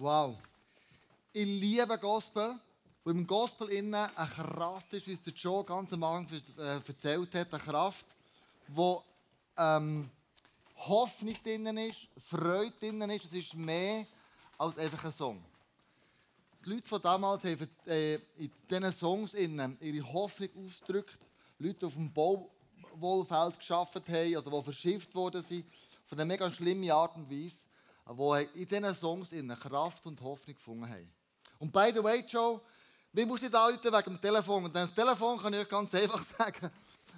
Wow. Ich liebe Gospel, wo im Gospel innen eine Kraft ist, wie es der Joe ganz am Anfang äh, erzählt hat, eine Kraft, wo ähm, Hoffnung drin ist, Freude drin ist. Es ist mehr als einfach ein Song. Die Leute von damals haben äh, in diesen Songs innen ihre Hoffnung ausgedrückt. Leute, die auf dem Bauwohlfeld geschafft haben oder die verschifft worden sind, von einer mega schlimmen Art und Weise, die in diesen Songs innen Kraft und Hoffnung gefunden haben. Und by the way, Joe, wir müssen nicht anrufen wegen dem Telefon. Und das Telefon kann ich euch ganz einfach sagen,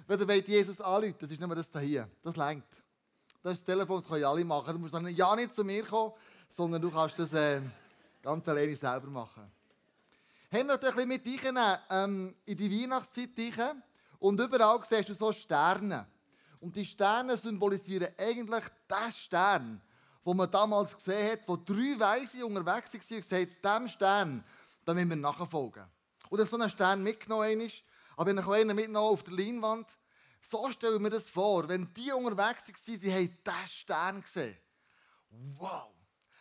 wenn ihr wollt Jesus anrufen, das ist nicht mehr das hier. Das längt. Das ist das Telefon, das können alle machen. Du musst dann ja nicht zu mir kommen, sondern du kannst das äh, ganz alleine selber machen. Haben wir ein bisschen mit reinnehmen, ähm, in die Weihnachtszeit rein. Und überall siehst du so Sterne. Und die Sterne symbolisieren eigentlich den Stern, den man damals gesehen hat, wo drei Weise unterwegs waren und gesagt diesem Stern, da müssen wir nachfolgen. Auf so einen Stern mitgenommen ist, aber ich habe einen mitgenommen auf der Leinwand. So stelle ich mir das vor, wenn die unterwegs waren, die haben diesen Stern gesehen. Wow!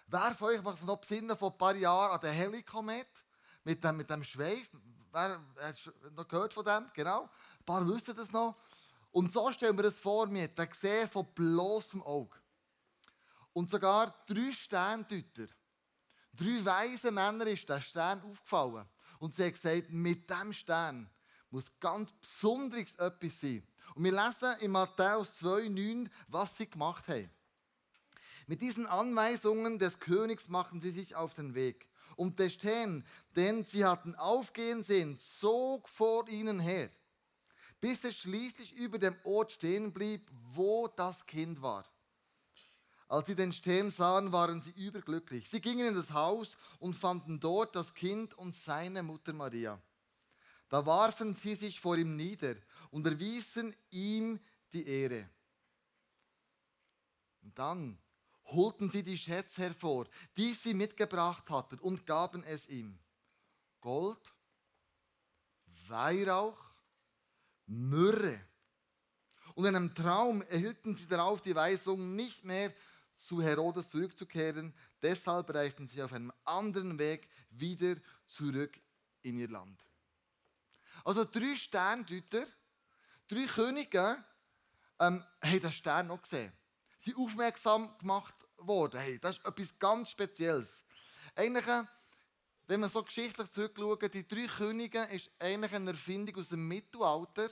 Wer von euch macht sich noch besinnen von ein paar Jahren an den Helikomet? Mit dem, mit dem Schweif? Wer hat noch gehört von dem? Genau. Ein paar wissen das noch. Und so stellen wir das vor, mir den gesehen von bloßem Auge. Und sogar drei Sterndeuter, drei weise Männer ist der Stern aufgefallen. Und sie haben gesagt, mit diesem Stern muss ganz Besonderes etwas sein. Und wir lesen in Matthäus 2,9, was sie gemacht haben. Mit diesen Anweisungen des Königs machten sie sich auf den Weg. Und der Stern, den sie hatten aufgehen sehen, zog vor ihnen her, bis er schließlich über dem Ort stehen blieb, wo das Kind war. Als sie den Stern sahen, waren sie überglücklich. Sie gingen in das Haus und fanden dort das Kind und seine Mutter Maria. Da warfen sie sich vor ihm nieder und erwiesen ihm die Ehre. Und dann holten sie die Schätze hervor, die sie mitgebracht hatten, und gaben es ihm. Gold, Weihrauch, Myrrhe. Und in einem Traum erhielten sie darauf die Weisung, nicht mehr zu Herodes zurückzukehren. Deshalb reisten sie auf einem anderen Weg wieder zurück in ihr Land. Also drei Sterndeuter, drei Könige ähm, haben den Stern noch gesehen. Sie sind aufmerksam gemacht worden. Hey, das ist etwas ganz Spezielles. Eigentlich, wenn man so geschichtlich zurückschaut, die drei Könige ist eigentlich eine Erfindung aus dem Mittelalter.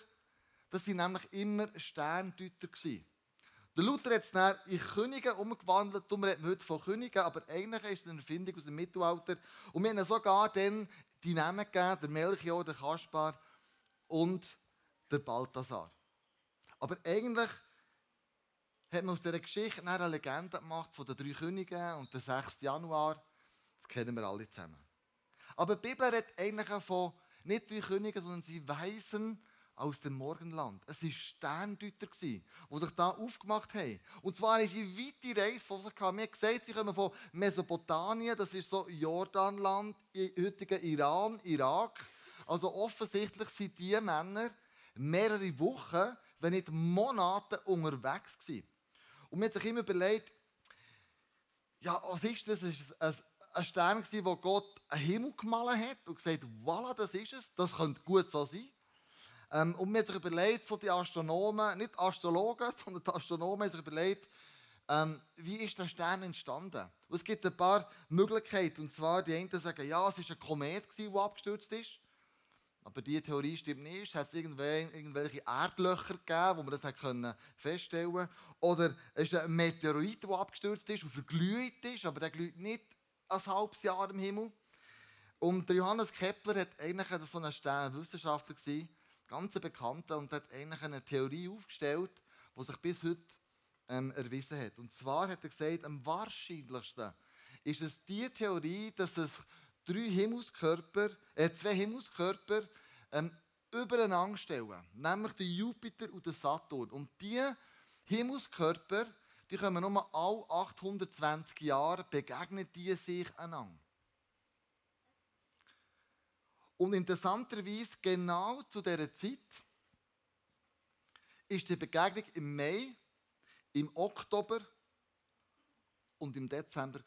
Das waren nämlich immer Sterndeuter. Gewesen. Der Luther hat es dann in Könige umgewandelt. Darum reden wir heute von Königen, aber eigentlich ist es eine Erfindung aus dem Mittelalter. Und wir haben sogar dann die Namen gegeben, der Melchior, der Kaspar und der Balthasar. Aber eigentlich hat man aus dieser Geschichte eine Legende gemacht von den drei Königen und dem 6. Januar. Das kennen wir alle zusammen. Aber die Bibel redet eigentlich von nicht drei Königen, sondern sie weisen aus dem Morgenland. Es waren Sterndeuter, die sich da aufgemacht haben. Und zwar ist sie weite Reise von sich. Wir haben gesagt, sie kommen von Mesopotamien, das ist so Jordanland, heutiger Iran, Irak. Also offensichtlich sind diese Männer mehrere Wochen, wenn nicht Monate unterwegs gewesen. Und man hat sich immer überlegt, ja, was ist das? Es war ein Stern, wo Gott einen Himmel gemalt hat und gesagt, voilà, das ist es, das könnte gut so sein. Ähm, und man hat sich überlegt, so die Astronomen, nicht Astrologen, sondern die Astronomen haben sich überlegt, ähm, wie ist der Stern entstanden? Und es gibt ein paar Möglichkeiten. Und zwar, die einen sagen, ja, es war ein Komet, der abgestürzt ist. Aber diese Theorie stimmt nicht. Es hat irgendwelche Erdlöcher gegeben, wo man das können feststellen konnte. Oder es ist ein Meteorit, der abgestürzt ist und verglüht ist, aber der glüht nicht ein halbes Jahr im Himmel. Und Johannes Kepler hat eigentlich so ein Sternwissenschaftler gewesen, ganz bekannter und hat eigentlich eine Theorie aufgestellt, die sich bis heute ähm, erwiesen hat. Und zwar hat er gesagt, am wahrscheinlichsten ist es die Theorie, dass es drei Himmelskörper, äh, zwei Himmelskörper ähm, übereinander stellen, nämlich den Jupiter und den Saturn. Und diese Himmelskörper, die kommen nur alle 820 Jahre, begegnen die sich einander. Und interessanterweise, genau zu dieser Zeit, ist die Begegnung im Mai, im Oktober und im Dezember.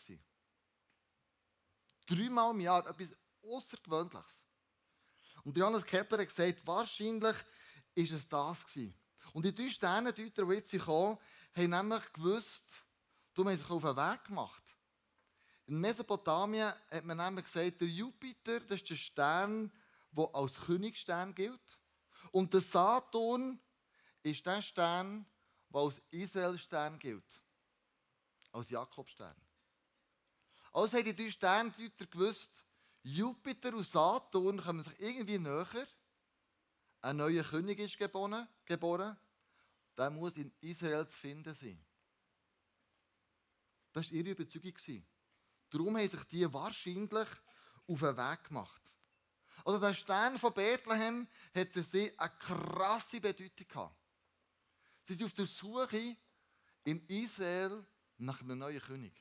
Dreimal im Jahr, etwas Außergewöhnliches. Und Johannes Kepler hat gesagt, wahrscheinlich ist es das gewesen. Und die drei Sternendeuter, die jetzt kommen, haben nämlich gewusst, du hast sich auf den Weg gemacht. In Mesopotamien hat man nämlich gesagt, der Jupiter, das ist der Stern, der als Königsstern gilt. Und der Saturn ist der Stern, der als Israelstern gilt. Als Jakobstern. Also haben die drei Sterndeuter gewusst, Jupiter und Saturn kommen sich irgendwie näher. Ein neuer König ist geboren. geboren. Der muss in Israel zu finden sein. Das war ihre Überzeugung. Darum haben sich die wahrscheinlich auf den Weg gemacht. Also der Stern von Bethlehem hat für sie eine krasse Bedeutung gehabt. Sie sind auf der Suche in Israel nach einem neuen König.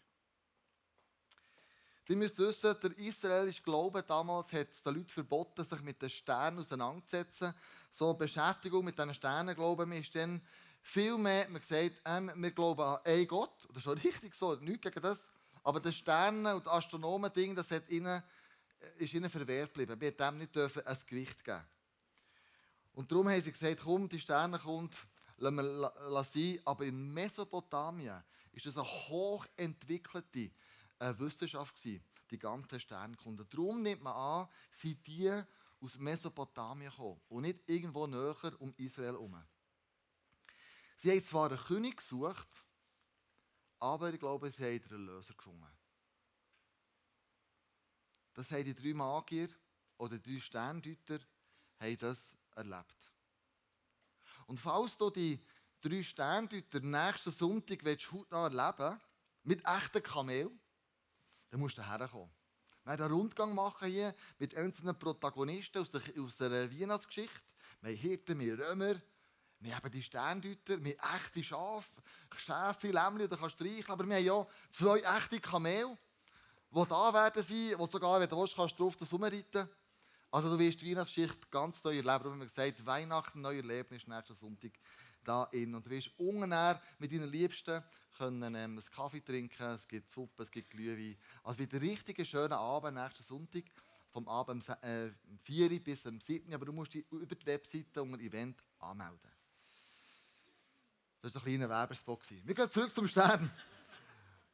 Die müsst wissen, der israelische Glaube damals hat den Leuten verboten, sich mit den Sternen auseinanderzusetzen. So Beschäftigung mit diesem Sternenglauben ist dann viel mehr, man gesagt, ähm, wir glauben an einen Gott. Das ist schon richtig so, nichts gegen das. Aber die Sterne und Astronomen-Ding, das hat ihnen, äh, ist ihnen verwehrt geblieben. Wir dem nicht dürfen ein Gewicht geben Und darum haben sie gesagt, komm, die Sterne kommt, lassen wir sein. Aber in Mesopotamien ist das eine hochentwickelte eine Wissenschaft gewesen, die ganzen Sternkunden. Darum nimmt man an, sind die aus Mesopotamien gekommen und nicht irgendwo näher um Israel herum. Sie haben zwar einen König gesucht, aber ich glaube, sie haben einen Löser gefunden. Das haben die drei Magier oder die drei Sterndeuter das erlebt. Und falls du die drei Sterndeuter nächsten Sonntag willst, erleben willst, mit echten Kamel, dann musst du herkommen. Wir werden einen Rundgang machen hier mit einzelnen Protagonisten aus der, aus der Weihnachtsgeschichte. Wir haben Hirten, wir Römer, wir haben die Sterndeuter, wir haben echte Schafe, Schäfe, Lämmchen, da kannst du streicheln. Aber wir haben ja zwei echte Kamele, die da werden sein, die sogar, wenn du willst, kannst du drauf das rumreiten. Also du wirst die Weihnachtsgeschichte ganz neu erleben. Wir haben gesagt, Weihnachten, neu erleben ist nächsten Sonntag da in. Und du wirst unten mit deinen Liebsten können ähm, einen Kaffee trinken, es gibt Suppe, es gibt Glühwein. Also wieder ein richtig schöner Abend nächsten Sonntag, vom Abend äh, 4 bis am 7. Aber du musst dich über die Webseite unter Event anmelden. Das war ein kleiner Werbespot. Wir gehen zurück zum Stern.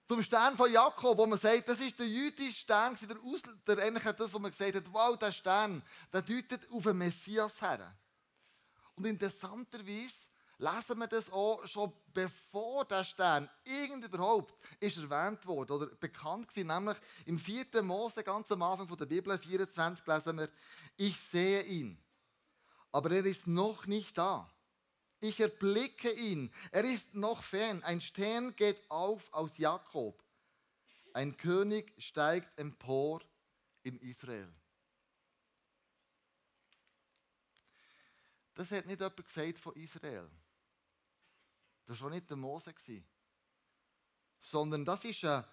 zum Stern von Jakob, wo man sagt, das ist der jüdische Stern, der, Aus der das, wo man gesagt hat, wow, der Stern, der deutet auf den Messias her. Und interessanterweise lesen wir das auch schon bevor der Stern irgend überhaupt ist erwähnt wurde oder bekannt gewesen, nämlich im 4. Mose, ganz am Anfang der Bibel, 24, lesen wir, ich sehe ihn, aber er ist noch nicht da. Ich erblicke ihn, er ist noch fern. Ein Stern geht auf aus Jakob. Ein König steigt empor in Israel. Das hat nicht jemand gesagt von Israel. Das war nicht der Mose. Sondern das ist ein,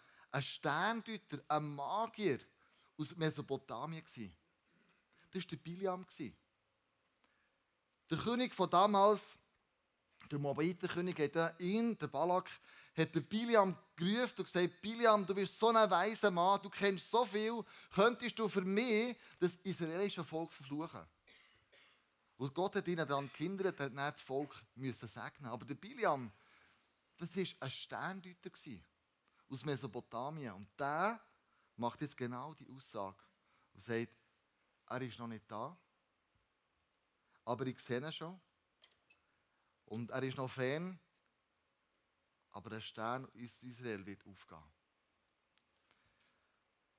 Sterndeuter, ein Magier aus Mesopotamien. Das war der Biliam. Der König von damals, der Moabiterkönig, hat ihn, der Balak, hat der Biliam gerufen und gesagt, Biliam, du bist so ein weiser Mann, du kennst so viel, könntest du für mich das israelische Volk verfluchen? Und Gott hat ihnen daran gehindert, er nicht das Volk müssen segnen. Aber der Biliam, das war ein Sterndeuter aus Mesopotamien. Und der macht jetzt genau die Aussage und sagt, er ist noch nicht da, aber ich sehe ihn schon. Und er ist noch fern, aber der Stern aus Israel wird aufgehen.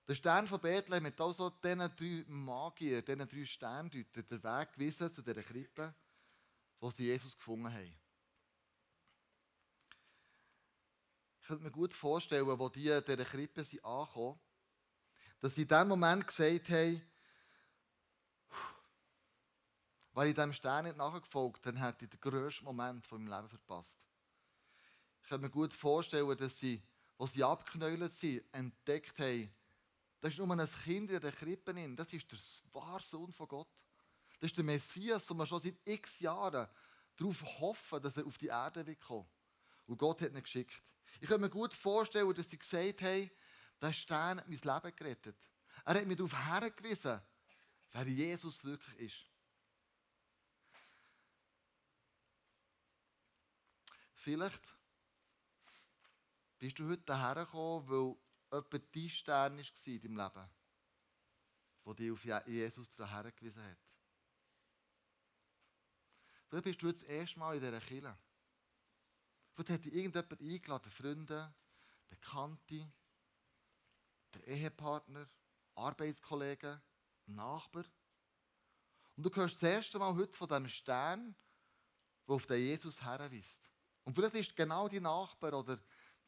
Der Stern von Bethlehem hat also diesen drei Magier, diesen drei Sterndeutern den Weg gewiesen zu dieser Krippe, wo sie Jesus gefunden haben. Ich könnte mir gut vorstellen, wo die dieser Krippe sind angekommen, dass sie in dem Moment gesagt haben, weil ich diesem Stern nicht nachgefolgt dann hätte ich den grössten Moment von meinem Leben verpasst. Ich könnte mir gut vorstellen, dass sie, als sie abgeknäult sind, entdeckt haben, das ist nur ein Kind in der Krippe. Das ist der wahre Sohn von Gott. Das ist der Messias, wo wir schon seit x Jahren darauf hoffen, dass er auf die Erde kommen. Und Gott hat ihn geschickt. Ich kann mir gut vorstellen, dass sie gesagt haben, der Stern hat mein Leben gerettet. Er hat mich darauf hergewiesen, wer Jesus wirklich ist. Vielleicht bist du heute hergekommen, weil jemand dein Stern war in deinem Leben, der dich auf Jesus hergewiesen hat. Vielleicht bist du jetzt das erste Mal in dieser Kirche. Vielleicht hat dich irgendjemand eingeladen, Freunde, Bekannte, der Ehepartner, Arbeitskollegen, Nachbar. Und du hörst das erste Mal heute von dem Stern, der auf den Jesus herweist. Und vielleicht ist genau die Nachbar oder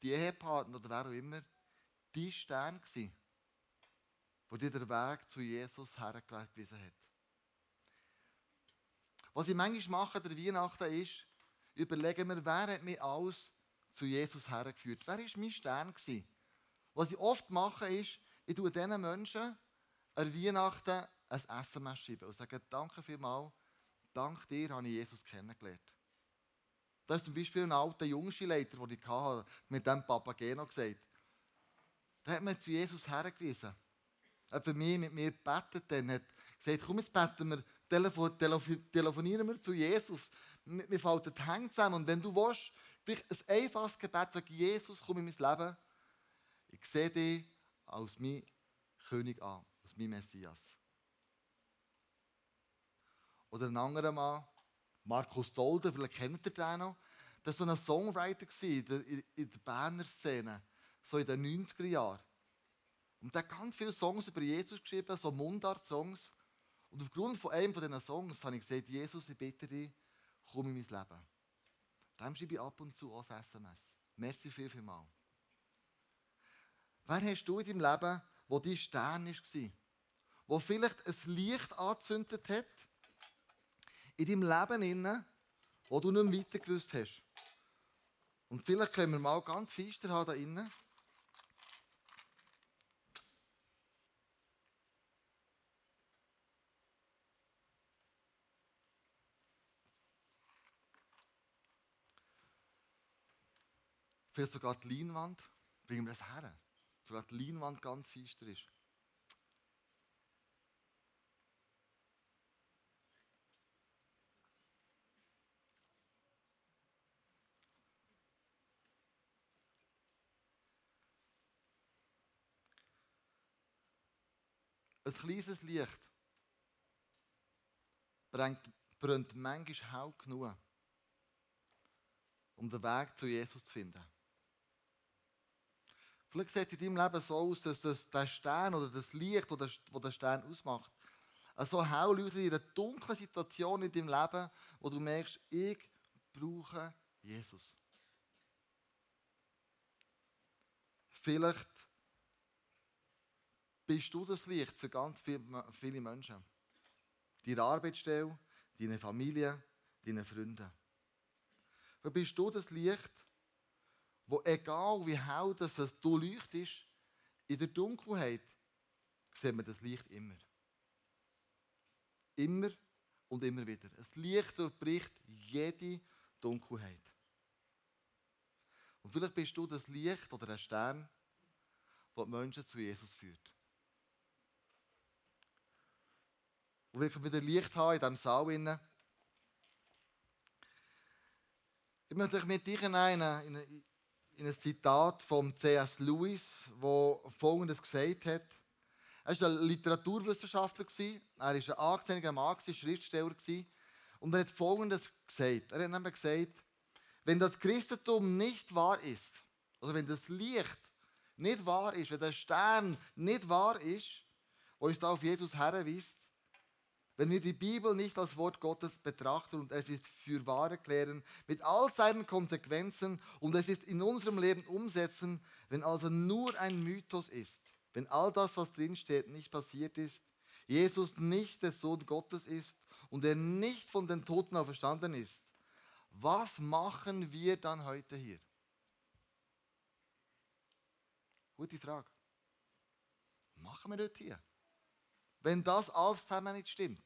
die Ehepartner oder wer auch immer die Stern gewesen, wo dir den Weg zu Jesus hergewiesen hat. Was ich manchmal mache der Weihnachten ist, überlegen wir, wer hat mich alles zu Jesus hergeführt? Wer war mein Stern? Gewesen? Was ich oft mache, ist, ich tue diesen Menschen an Weihnachten ein SMS schreiben und sage, danke vielmals, dank dir habe ich Jesus kennengelernt. Das ist zum Beispiel ein alter Jungschileiter, den ich hatte, mit dem Papageno gesagt. Der hat mir zu Jesus hergewiesen. Er hat für mich mit mir gebetet, dann hat gesagt, komm, jetzt beten wir, telefon, telefon, telefonieren wir zu Jesus. Wir falten die Hände zusammen und wenn du willst, vielleicht ein einfaches Gebet, sag Jesus, komm in mein Leben. Ich sehe dich als mein König an, als mein Messias. Oder ein anderer Mann, Markus Dolder, vielleicht kennt ihr den noch. Das war so ein Songwriter in der Berner Szene, so in den 90er Jahren. Und der hat ganz viele Songs über Jesus geschrieben, so Mundart-Songs. Und aufgrund von einem von diesen Songs habe ich gesagt, Jesus, ich bitte dich, komm in mein Leben. Dem schreibe ich ab und zu als SMS. Merci viel, viel mal. Wer hast du in deinem Leben, wo dein Stern war? Wo vielleicht ein Licht angezündet hat, in deinem Leben, inne, wo du nicht mehr weiter gewusst hast. Und vielleicht können wir mal ganz feister haben da innen. Vielleicht sogar die Leinwand. Bringen wir das her. Sogar die Leinwand ganz feister ist. Ein kleines Licht brennt, brennt manchmal hell genug, um den Weg zu Jesus zu finden. Vielleicht sieht es in deinem Leben so aus, dass das, der Stern oder das Licht, das der Stern ausmacht, so hell leuchtet in einer dunklen Situation in deinem Leben, wo du merkst, ich brauche Jesus. Vielleicht bist du das Licht für ganz viele Menschen. Deine Arbeitsstelle, deine Familie, deine Freunde. Dann bist du das Licht, wo egal wie hell das du leuchtest, in der Dunkelheit sehen wir das Licht immer. Immer und immer wieder. Das Licht durchbricht jede Dunkelheit. Und vielleicht bist du das Licht oder ein Stern, der die Menschen zu Jesus führt. Und wirklich wieder Licht haben in diesem Saal. Innen. Ich möchte euch mit dir in, in, in ein Zitat von C.S. Lewis, wo Folgendes gesagt hat. Er war ein Literaturwissenschaftler, er war ein angesehener Mann, Schriftsteller. Und er hat Folgendes gesagt. Er hat nämlich gesagt, wenn das Christentum nicht wahr ist, also wenn das Licht nicht wahr ist, wenn der Stern nicht wahr ist, wo uns da auf Jesus herweist, wenn wir die Bibel nicht als Wort Gottes betrachten und es ist für wahr erklären, mit all seinen Konsequenzen und es ist in unserem Leben umsetzen, wenn also nur ein Mythos ist, wenn all das, was drinsteht, nicht passiert ist, Jesus nicht der Sohn Gottes ist und er nicht von den Toten auferstanden ist, was machen wir dann heute hier? Gute Frage. Machen wir heute hier? Wenn das alles zusammen nicht stimmt.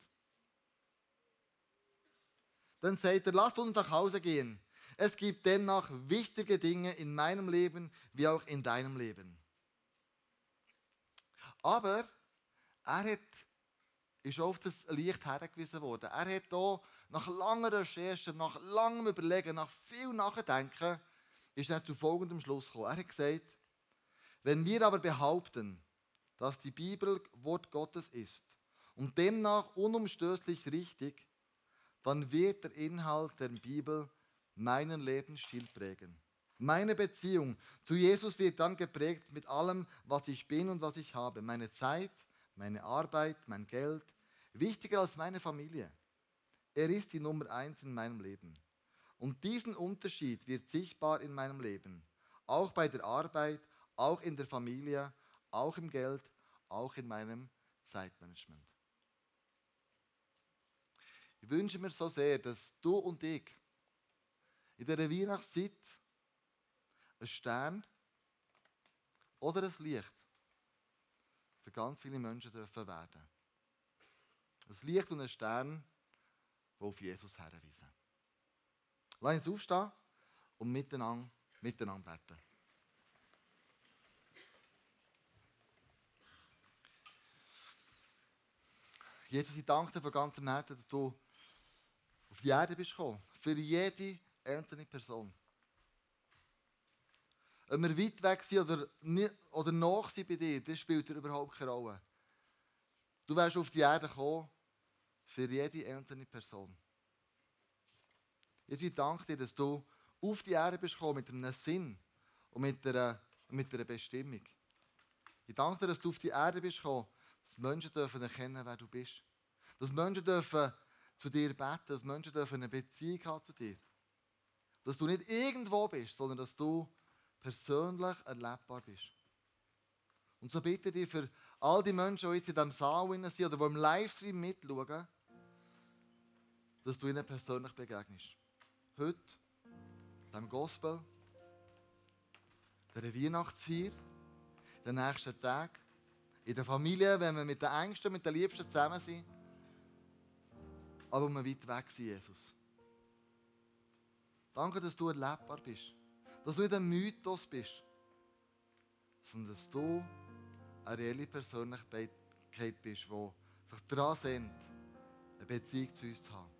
Dann sagt er, lasst uns nach Hause gehen. Es gibt dennoch wichtige Dinge in meinem Leben wie auch in deinem Leben. Aber er hat, ist auf das Licht hergewiesen worden. Er hat hier nach langer Recherche, nach langem Überlegen, nach viel Nachdenken, ist er zu folgendem Schluss gekommen. Er hat gesagt, wenn wir aber behaupten, dass die Bibel Wort Gottes ist und demnach unumstößlich richtig, dann wird der Inhalt der Bibel meinen Lebensstil prägen. Meine Beziehung zu Jesus wird dann geprägt mit allem, was ich bin und was ich habe. Meine Zeit, meine Arbeit, mein Geld. Wichtiger als meine Familie. Er ist die Nummer eins in meinem Leben. Und diesen Unterschied wird sichtbar in meinem Leben. Auch bei der Arbeit, auch in der Familie, auch im Geld, auch in meinem Zeitmanagement. Ich wünsche mir so sehr, dass du und ich in dieser Weihnachtszeit ein Stern oder ein Licht für ganz viele Menschen dürfen werden. Ein Licht und ein Stern, die auf Jesus herweisen. Lass uns aufstehen und miteinander, miteinander beten. Jesus, ich danke dir von ganzem Herzen, dass du auf die Erde bist. Für jede einzelne Person. Ob wir weit weg sind oder, nicht, oder nach sind bei dir, das spielt dir überhaupt keine Rolle. Du wärst auf die Erde gekommen für jede einzelne Person. Jesus, ich danke dir, dass du auf die Erde bist gekommen mit einem Sinn und mit einer, mit einer Bestimmung. Ich danke dir, dass du auf die Erde bist dass Menschen dürfen erkennen, wer du bist. Dass Menschen dürfen zu dir beten, dass Menschen dürfen eine Beziehung haben zu dir. Dass du nicht irgendwo bist, sondern dass du persönlich erlebbar bist. Und so bitte ich für all die Menschen, die jetzt in diesem Saal sind oder die im Livestream mitschauen, dass du ihnen persönlich begegnest. Heute, dem Gospel, der Weihnachtsfeier, den nächsten Tag, in der Familie, wenn wir mit den Ängsten, mit den Liebsten zusammen sind, aber wir weit weg sind, Jesus. Danke, dass du erlebbar bist dass du nicht ein Mythos bist, sondern dass du eine reelle Persönlichkeit bist, die sich daran sehnt, eine Beziehung zu uns zu haben.